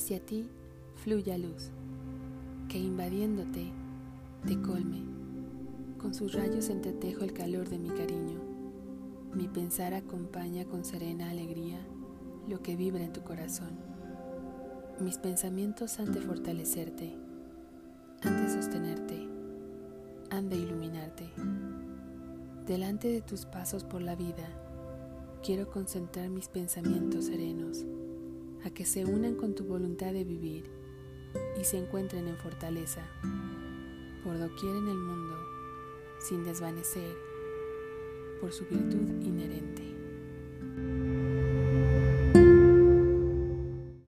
hacia ti fluya luz, que invadiéndote te colme. Con sus rayos entretejo el calor de mi cariño. Mi pensar acompaña con serena alegría lo que vibra en tu corazón. Mis pensamientos han de fortalecerte, han de sostenerte, han de iluminarte. Delante de tus pasos por la vida, quiero concentrar mis pensamientos serenos a que se unan con tu voluntad de vivir y se encuentren en fortaleza por doquier en el mundo sin desvanecer por su virtud inherente.